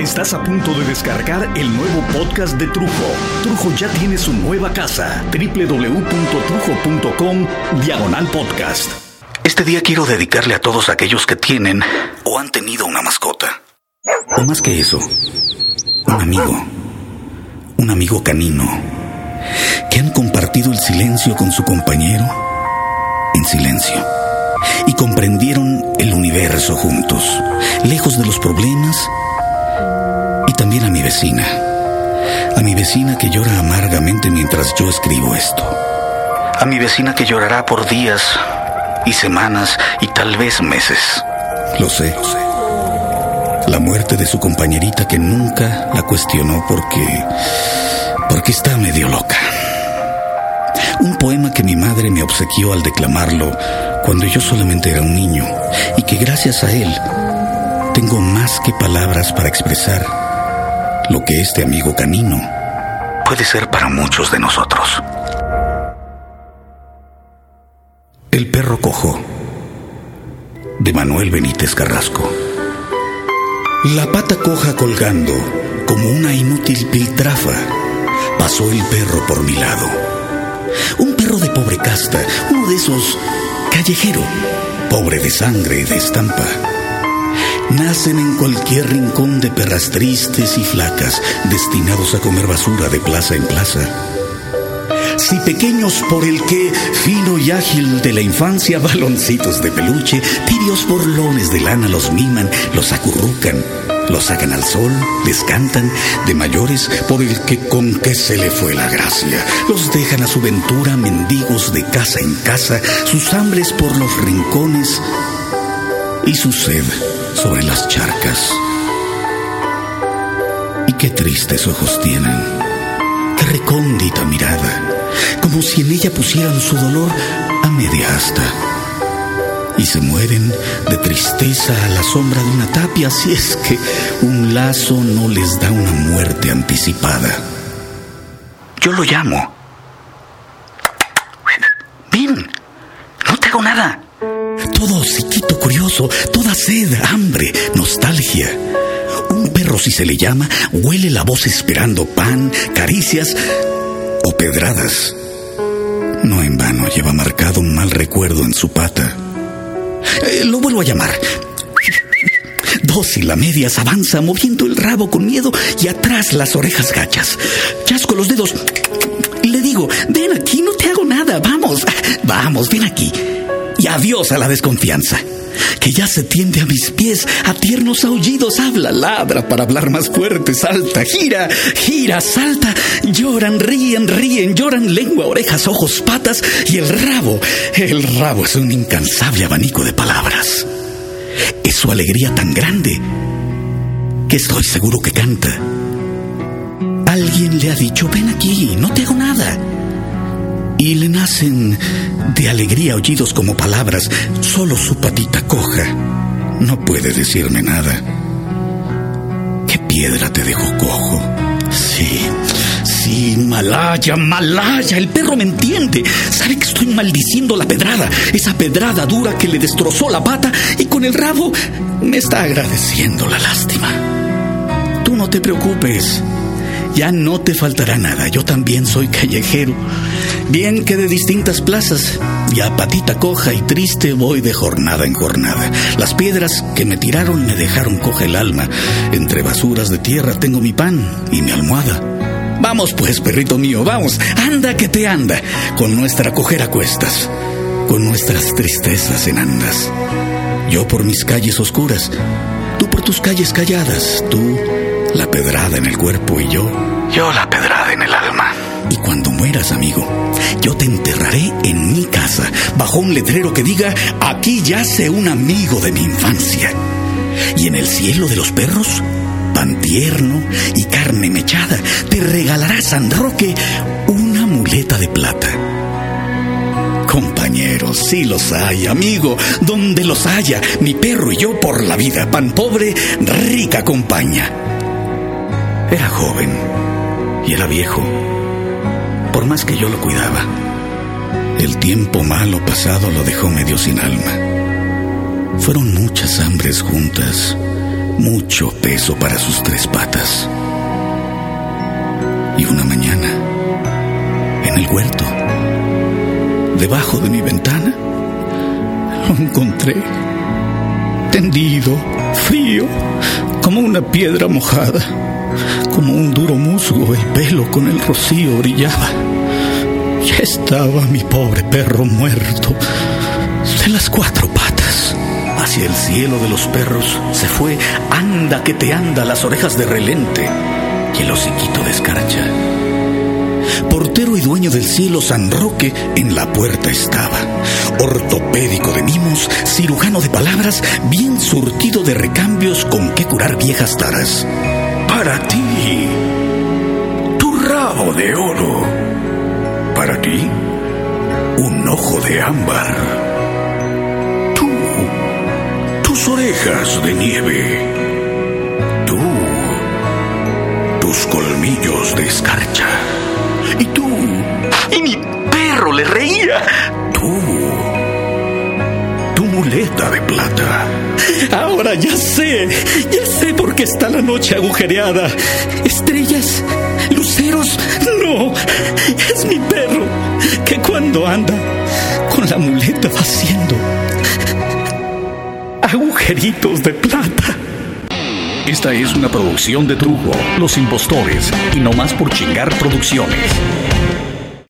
Estás a punto de descargar el nuevo podcast de Trujo. Trujo ya tiene su nueva casa. www.trujo.com Diagonal Podcast. Este día quiero dedicarle a todos aquellos que tienen o han tenido una mascota. O más que eso, un amigo. Un amigo canino. Que han compartido el silencio con su compañero en silencio. Y comprendieron el universo juntos, lejos de los problemas y también a mi vecina. A mi vecina que llora amargamente mientras yo escribo esto. A mi vecina que llorará por días y semanas y tal vez meses. Lo sé, lo sé. La muerte de su compañerita que nunca la cuestionó porque... porque está medio loca. Un poema que mi madre me obsequió al declamarlo cuando yo solamente era un niño y que gracias a él tengo más que palabras para expresar lo que este amigo canino puede ser para muchos de nosotros. El perro cojo de Manuel Benítez Carrasco. La pata coja colgando como una inútil piltrafa pasó el perro por mi lado. Un perro de pobre casta, uno de esos callejero, pobre de sangre y de estampa. Nacen en cualquier rincón de perras tristes y flacas, destinados a comer basura de plaza en plaza. Si pequeños por el que, fino y ágil de la infancia, baloncitos de peluche, tibios borlones de lana los miman, los acurrucan, los sacan al sol, les cantan, de mayores por el que con que se le fue la gracia. Los dejan a su ventura mendigos de casa en casa, sus hambres por los rincones y su sed sobre las charcas. Y qué tristes ojos tienen, qué recóndita mirada, como si en ella pusieran su dolor a media asta. Y se mueren de tristeza a la sombra de una tapia si es que un lazo no les da una muerte anticipada. Yo lo llamo. Ven, no te hago nada. Todo psiquito curioso, toda sed, hambre, nostalgia. Un perro, si se le llama, huele la voz esperando pan, caricias o pedradas. No en vano lleva marcado un mal recuerdo en su pata. Eh, lo vuelvo a llamar. Dócil a medias avanza moviendo el rabo con miedo y atrás las orejas gachas. Chasco los dedos. Le digo, ven aquí, no te hago nada, vamos, vamos, ven aquí y adiós a la desconfianza. Que ya se tiende a mis pies, a tiernos aullidos, habla, ladra para hablar más fuerte, salta, gira, gira, salta, lloran, ríen, ríen, lloran, lengua, orejas, ojos, patas y el rabo. El rabo es un incansable abanico de palabras. Es su alegría tan grande que estoy seguro que canta. Alguien le ha dicho, ven aquí, no te hago nada y le nacen de alegría oídos como palabras, solo su patita coja. No puede decirme nada. ¿Qué piedra te dejó cojo? Sí, sí, Malaya, Malaya, el perro me entiende. Sabe que estoy maldiciendo la pedrada, esa pedrada dura que le destrozó la pata y con el rabo me está agradeciendo la lástima. Tú no te preocupes, ya no te faltará nada, yo también soy callejero. Bien que de distintas plazas, ya patita coja y triste voy de jornada en jornada. Las piedras que me tiraron me dejaron coja el alma. Entre basuras de tierra tengo mi pan y mi almohada. Vamos pues, perrito mío, vamos, anda que te anda, con nuestra cojera cuestas, con nuestras tristezas en andas. Yo por mis calles oscuras, tú por tus calles calladas, tú la pedrada en el cuerpo y yo, yo la pedrada en el alma. Y cuando mueras, amigo, yo te enterraré en mi casa, bajo un letrero que diga, aquí yace un amigo de mi infancia. Y en el cielo de los perros, pan tierno y carne mechada, te regalará San Roque una muleta de plata. Compañeros, sí los hay, amigo, donde los haya, mi perro y yo por la vida, pan pobre, rica compañía. Era joven y era viejo, por más que yo lo cuidaba. El tiempo malo pasado lo dejó medio sin alma. Fueron muchas hambres juntas, mucho peso para sus tres patas. Y una mañana, en el huerto, debajo de mi ventana, lo encontré tendido, frío, como una piedra mojada, como un duro musgo, el pelo con el rocío brillaba. Ya estaba mi pobre perro muerto de las cuatro patas. Hacia el cielo de los perros se fue, anda que te anda las orejas de relente y el hociquito de escarcha. Portero y dueño del cielo San Roque en la puerta estaba. Ortopédico de mimos, cirujano de palabras, bien surtido de recambios con que curar viejas taras. Para ti, tu rabo de oro. Para ti, un ojo de ámbar. Tú, tus orejas de nieve. Tú, tus colmillos de escarcha. Y tú, Y mi perro le reía. Muleta de plata. Ahora ya sé, ya sé por qué está la noche agujereada. Estrellas, luceros, no, es mi perro que cuando anda con la muleta va haciendo agujeritos de plata. Esta es una producción de Trujo, Los Impostores y No Más por Chingar Producciones.